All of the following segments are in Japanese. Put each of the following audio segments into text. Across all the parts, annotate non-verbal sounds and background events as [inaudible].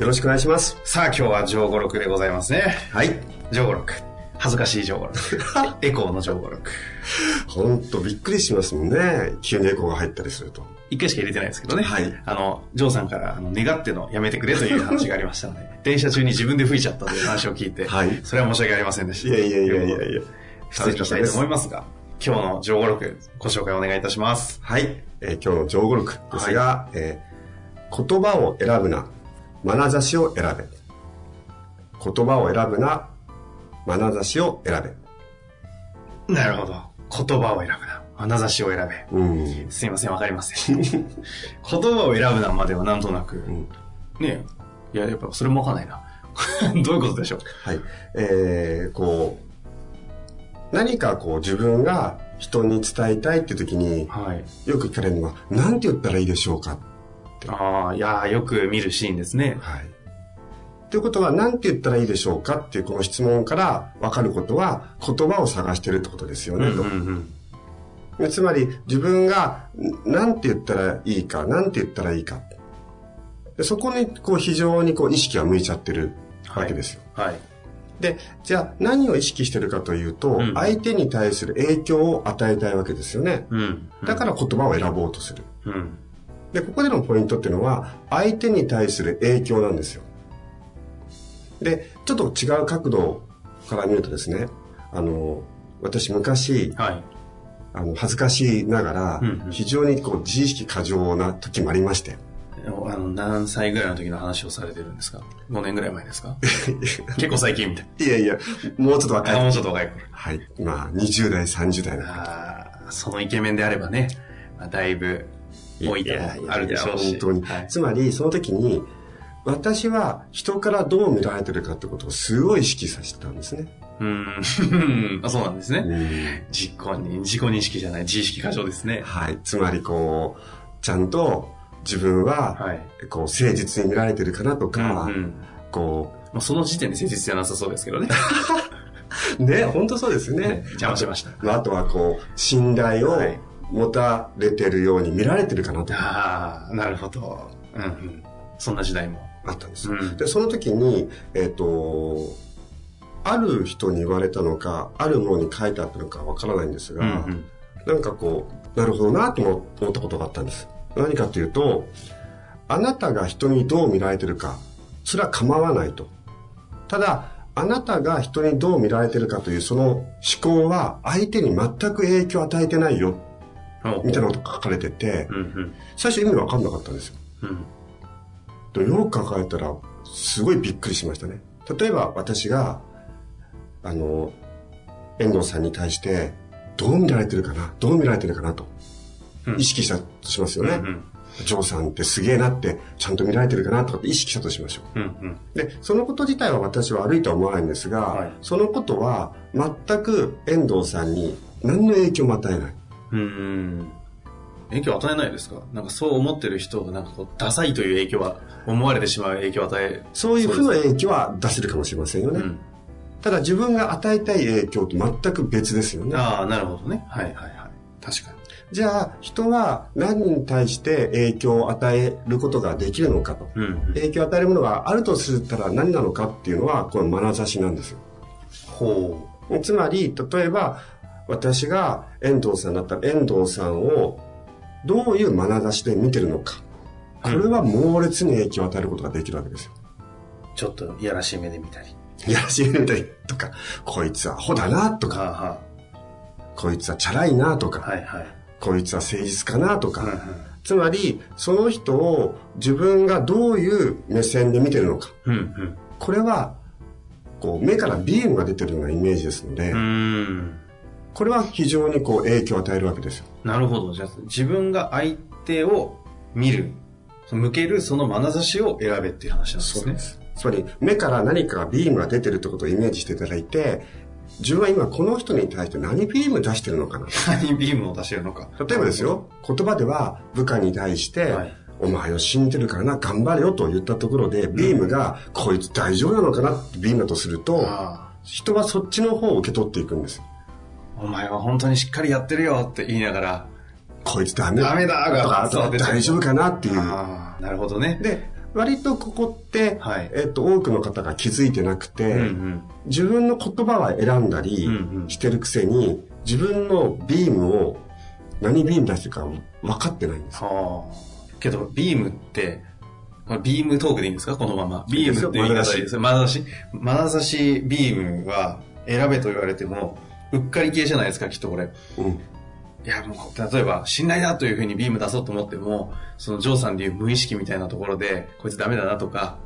よろしくお願いします。さあ今日は城五六でございますねはい。城五六恥ずかしい城五六 [laughs] エコーの城五六ほんとびっくりしますもんね。急にエコーが入ったりすると。一回しか入れてないですけどね。はいあの、ジョーさんから、あの、願ってのやめてくれという話がありましたので、[laughs] 電車中に自分で吹いちゃったという話を聞いて、はいそれは申し訳ありませんでした。いやいやいやいやいや。失礼したいと思いますが、今日の上五六ご紹介お願いいたします。はい。えー今日の上語録ですが、えー言葉を選ぶな、眼差しを選べ。言葉を選ぶな、眼差しを選なるほど。言葉を選ぶな。眼差しを選べ。べ。うん。すいません、わかりません。[laughs] 言葉を選ぶなまではなんとなく、んねえ、いや、やっぱそれもわかんないな。[laughs] どういうことでしょう？はい。えー、こう、何かこう自分が人に伝えたいっていう時に、はい。よく聞かれるのは、何て言ったらいいでしょうかああ、いやーよく見るシーンですね。はい。ということは、何て言ったらいいでしょうかっていうこの質問から分かることは、言葉を探してるってことですよね、と。つまり、自分がん何て言ったらいいか、何て言ったらいいか。でそこに、こう、非常にこう、意識が向いちゃってるわけですよ。はい。で、じゃあ、何を意識してるかというと、うん相手に対する影響を与えたいわけですよね。うん。だから言葉を選ぼうとする。うん。で、ここでのポイントっていうのは、相手に対する影響なんですよ。で、ちょっと違う角度から見るとですね、あの、私昔、はい。あの、恥ずかしながらうんう、ん非常にこう、自意識過剰な時もありまして。あの、何歳ぐらいの時の話をされてるんですか ?5 年ぐらい前ですか？[laughs] 結構最近みたい。いやいや、もうちょっと若あ、もい。うちょっと若い頃。はい。まあ、20代、30代の。あーそのイケメンであればね、まあ、だいぶ多いともあるでしょうし。いやいや本当に。はいつまり、その時に、私は人からどう見られてるかってことをすごい意識させてたんですね。うーん。あ [laughs] そうなんですね。うん自己に、自己認識じゃない、自意識過剰ですね。はい。つまりこう、ちゃんと自分は、はい。こう、誠実に見られてるかなとか、うんうんこまあ、その時点で誠実じゃなさそうですけどね。う、[laughs] ね、本当そうですよねね。邪魔しましたまあ、あとはこう、信頼をはい持たれてるように見られてるかなとか、ああ、なるほど。うんうん。そんな時代も。あったんですよ。うんで、その時に、えっ、と、ある人に言われたのか、あるものに書いてあったのかわからないんですが、うんうんなんかこう、なるほどなと思思ったことがあったんです。何かというと、あなたが人にどう見られてるか、それは構わないと。ただ、あなたが人にどう見られてるかというその思考は相手に全く影響を与えてないよ、おみたいなことが書かれててう、んうん。最初意味わかんなかったんですよ。うん。よく考えたら、すごいびっくりしましたね。例えば私が、あの、遠藤さんに対して、どう見られてるかな？どう見られてるかな？と、うん意識したとしますよね。うんうんジョーさんってすげえなって、ちゃんと見られてるかな？とかって意識したとしましょう。うんうん。で、そのこと自体は私は悪いとは思わないんですが、はいそのことは全く遠藤さんに何の影響も与えない。うーん。影響を与えないですか？なんかそう思ってる人がなんかこう、ダサいという影響は、思われてしまう影響を与え、そういう負の影響は出せるかもしれませんよね。うん。ただ自分が与えたい影響と全く別ですよね。ああ、なるほどね。はいはいはい。確かに。じゃあ、人は何に対して影響を与えることができるのかと。うん。影響を与えるものがあるとすたら何なのかっていうのは、この眼差しなんですよ。ほつまり、例えば、私が遠藤さんだったら遠藤さんをどういう眼差しで見てるのか。これは猛烈に影響を与えることができるわけですよ。う。ちょっといやらしい目で見たり。いやらしいみたいとか、こいつはアホだなとか、はこいつはチャラいなとか、あ、はいはい。こいつは誠実かなとか、うんうんつまり、その人を自分がどういう目線で見てるのか。うんこれは、こう、目からビームが出てるようなイメージですので、うん。うん。これは非常にこう影響を与えるわけですよ。なるほど。じゃあ、自分が相手を見る、向けるその眼差しを選べっていう話なんですね。つまり、目から何かビームが出てるってことをイメージしていただいて、自分は今この人に対して何ビーム出してるのかな。何ビームを出してるのか。例えばですよ、言葉では部下に対して、はいお前を信じてるからな、頑張れよと言ったところで、ビームが、こいつ大丈夫なのかなってビームだとすると、あ人はそっちの方を受け取っていくんです。あお前は本当にしっかりやってるよって言いながら、こいつダメダメだがと大丈夫かなっていう。なるほどね。で、割とここって、はいえっと、多くの方が気づいてなくて、うんうん。自分の言葉は選んだりうんうんしてるくせに、自分のビームを何ビーム出してるか分かってないんです。はあ。けど、ビームって、ビームトークでいいんですか？このまま。ビームって言い方でいいですよ。眼差し。眼差しビームは選べと言われても、うっかり系じゃないですか、きっとこれ。うん。いや、もう、例えば、信頼だというふうにビーム出そうと思っても、そのジョーさんでいう無意識みたいなところで、こいつダメだなとか、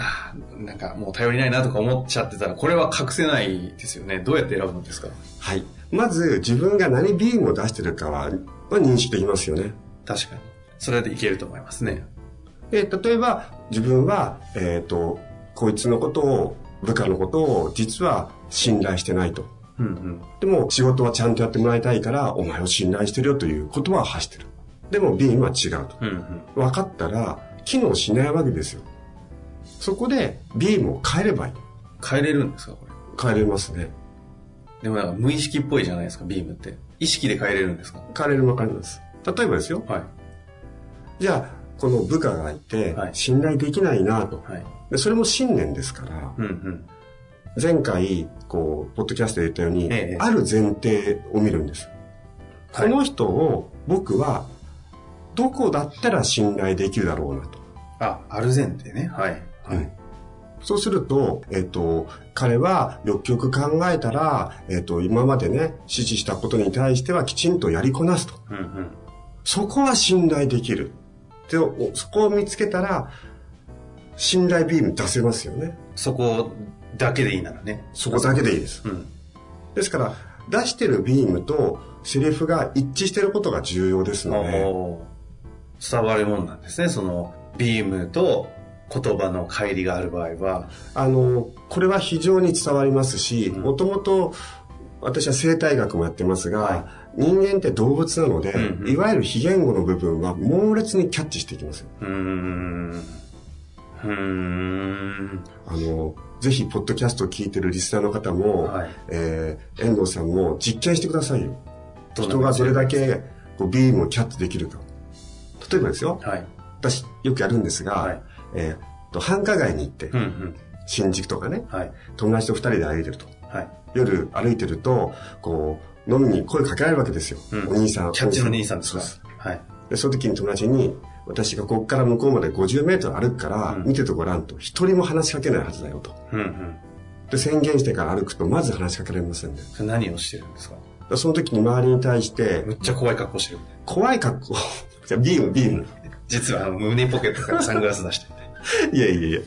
ああなんかもう頼りないなとか思っちゃってたら、これは隠せないですよね。どうやって選ぶんですか？はい。まず、自分が何ビームを出してるかは、は認識できますよね。確かに。それでいけると思いますね。で、例えば、自分は、えっ、と、こいつのことを、部下のことを、実は信頼してないと。うんうん。でも、仕事はちゃんとやってもらいたいから、お前を信頼してるよという言葉を発してる。でも、ビームは違うと。うんうん。分かったら、機能しないわけですよ。そこで、ビームを変えればいい。変えれるんですかこれ？変えれますね。でもなんか無意識っぽいじゃないですか、ビームって。意識で変えれるんですか？変えれるわかります。例えばですよ。はい。じゃあ、この部下がいてはい、信頼できないなと。はい。でそれも信念ですから、うんうん。前回、こう、ポッドキャストで言ったように、ええある前提を見るんです。はいこの人を僕は、どこだったら信頼できるだろうなと。あ、ある前提ね。はい。はい。そうすると、えっ、と、彼はよくよく考えたら、えっ、と、今までね、指示したことに対してはきちんとやりこなすと。うんうん。そこは信頼できる。で、おそこを見つけたら、信頼ビーム出せますよね。そこだけでいいならね。そこだけでいいです。うん。ですから、出してるビームとセリフが一致してることが重要ですので、伝わるもんなんですね。その、ビームと言葉の乖離がある場合は。あの、これは非常に伝わりますし、うんもともと私は生態学もやってますが、は人間って動物なので、うんうんいわゆる非言語の部分は猛烈にキャッチしていきますよ。うーん。うーん。あの、ぜひ、ポッドキャストを聞いてるリスナーの方も、はいえー遠藤さんも実験してくださいよ。人がどれだけこうビームをキャッチできるか。例えばですよ、はい。私よくやるんですが、はいえーと繁華街に行って、うんうん。新宿とかね、はい。友達と二人で歩いてると。はい。夜歩いてると、こう、飲みに声かけられるわけですよ。うんお兄さん。キャッチの兄さんですか？はい。で、その時に友達に、私がここから向こうまで50メートル歩くから、うん見ててごらんと。一人も話しかけないはずだよと。うんうん。で、宣言してから歩くと、まず話しかけられませんね。それ何をしてるんですか？でその時に周りに対してむ、っちゃ怖い格好してる。怖い格好？[laughs] じゃあビーム、ビーム。実は胸ポケットからサングラス出してて。[laughs] いやいやいや。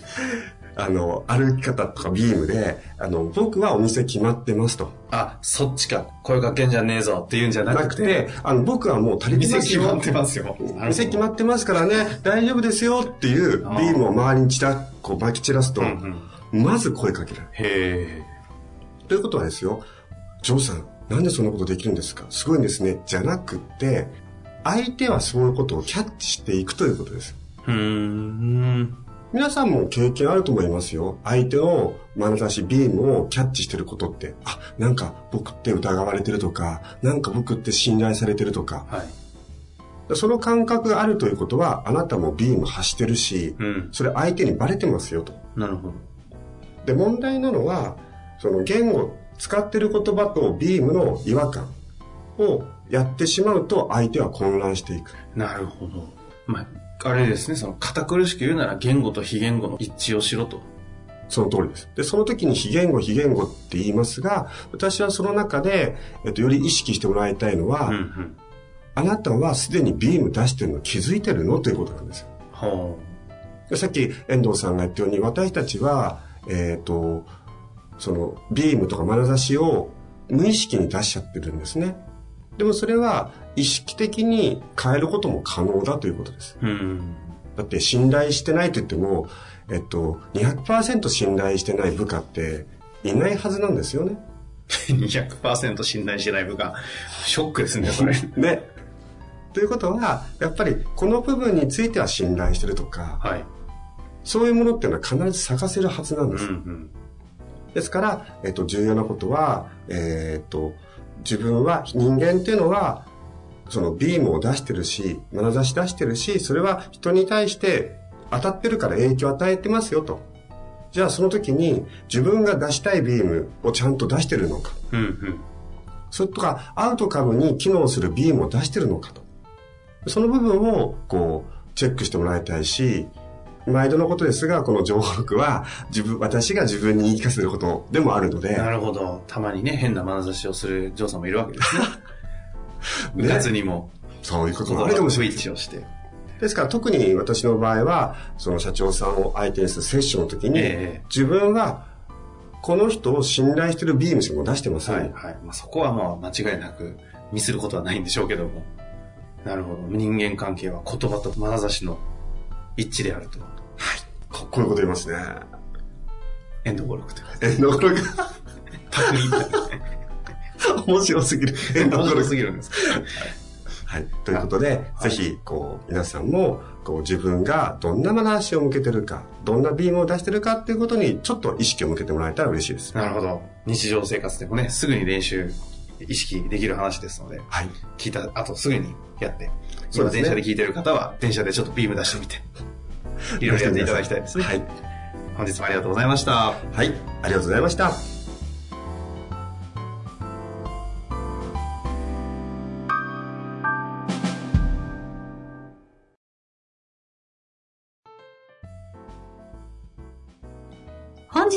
あの、歩き方とかビームで、あの、僕はお店決まってますと。あ、そっちか。声かけんじゃねえぞって言うんじゃなくてあの、僕はもう足りて店。決まってますよ。店決まってますからね、大丈夫ですよっていうビームを周りに散ら、こう巻き散らすと、うんうん。まず声かける。へということはですよ、ジョーさん、なんでそんなことできるんですか？すごいんですね。じゃなくって、相手はそういうことをキャッチしていくということです。え。うーん。皆さんも経験あると思いますよ。相手の眼差し、ビームをキャッチしてることって、あ、なんか僕って疑われてるとか、なんか僕って信頼されてるとか、はい。その感覚があるということは、あなたもビーム発してるし、うん。それ相手にバレてますよと。なるほど。で、問題なのは、その言語、使ってる言葉とビームの違和感をやってしまうと相手は混乱していく。なるほど。まあ、あれですね、その、堅苦しく言うなら言語と非言語の一致をしろと。その通りです。で、その時に非言語、非言語って言いますが、私はその中で、えっと、より意識してもらいたいのは、うんうん。あなたはすでにビーム出してるの気づいてるのということなんですよ。ほでさっき遠藤さんが言ったように、私たちは、えっ、と、その、ビームとか眼差しを無意識に出しちゃってるんですね。でもそれは意識的に変えることも可能だということです。う。うん。だって信頼してないと言っても、えっと、200%信頼してない部下っていないはずなんですよね。[laughs] 200%信頼してない部下。ショックですね、それ。[laughs] ね。ということは、やっぱりこの部分については信頼してるとか、はい。そういうものっていうのは必ず探せるはずなんうんです。うん。ですから、えっと、重要なことは、えっと、自分は、人間っていうのは、そのビームを出してるし、眼差し出してるし、それは人に対して当たってるから影響を与えてますよと。じゃあその時に自分が出したいビームをちゃんと出してるのか。うんうん。それとか、アウトカムに機能するビームを出してるのかと。その部分を、こう、チェックしてもらいたいし、毎度のことですが、この情報録は、自分、私が自分に言い聞かせることでもあるので、なるほど。たまにね、変な眼差しをするジョーさんもいるわけですね。[laughs] 部活にも、そういうこともあここスイ。ッチをして。ですから、特に私の場合は、その社長さんを相手にするセッションの時に、ええ自分は、この人を信頼してるビームしか出してません。はい、はい。まあ、そこはまあ、間違いなくミスることはないんでしょうけども。なるほど。人間関係は言葉と眼差しの一致であると。かっこいいこと言いますね。エンド語録というか。え、なかなかパクリ。[laughs] 面白すぎる。面白すぎるんです。はい。ということで、ぜひ、こう、皆さんも、こう、自分がどんな眼差しを向けてるか、どんなビームを出してるかっていうことに、ちょっと意識を向けてもらえたら嬉しいです。なるほど。日常生活でもね、すぐに練習、意識できる話ですので、はい。聞いた後すぐにやって、今そうですね電車で聞いてる方は、電車でちょっとビーム出してみて、[laughs] いろいろやっていただきたいですね。はい。本日もありがとうございました。はい。ありがとうございました。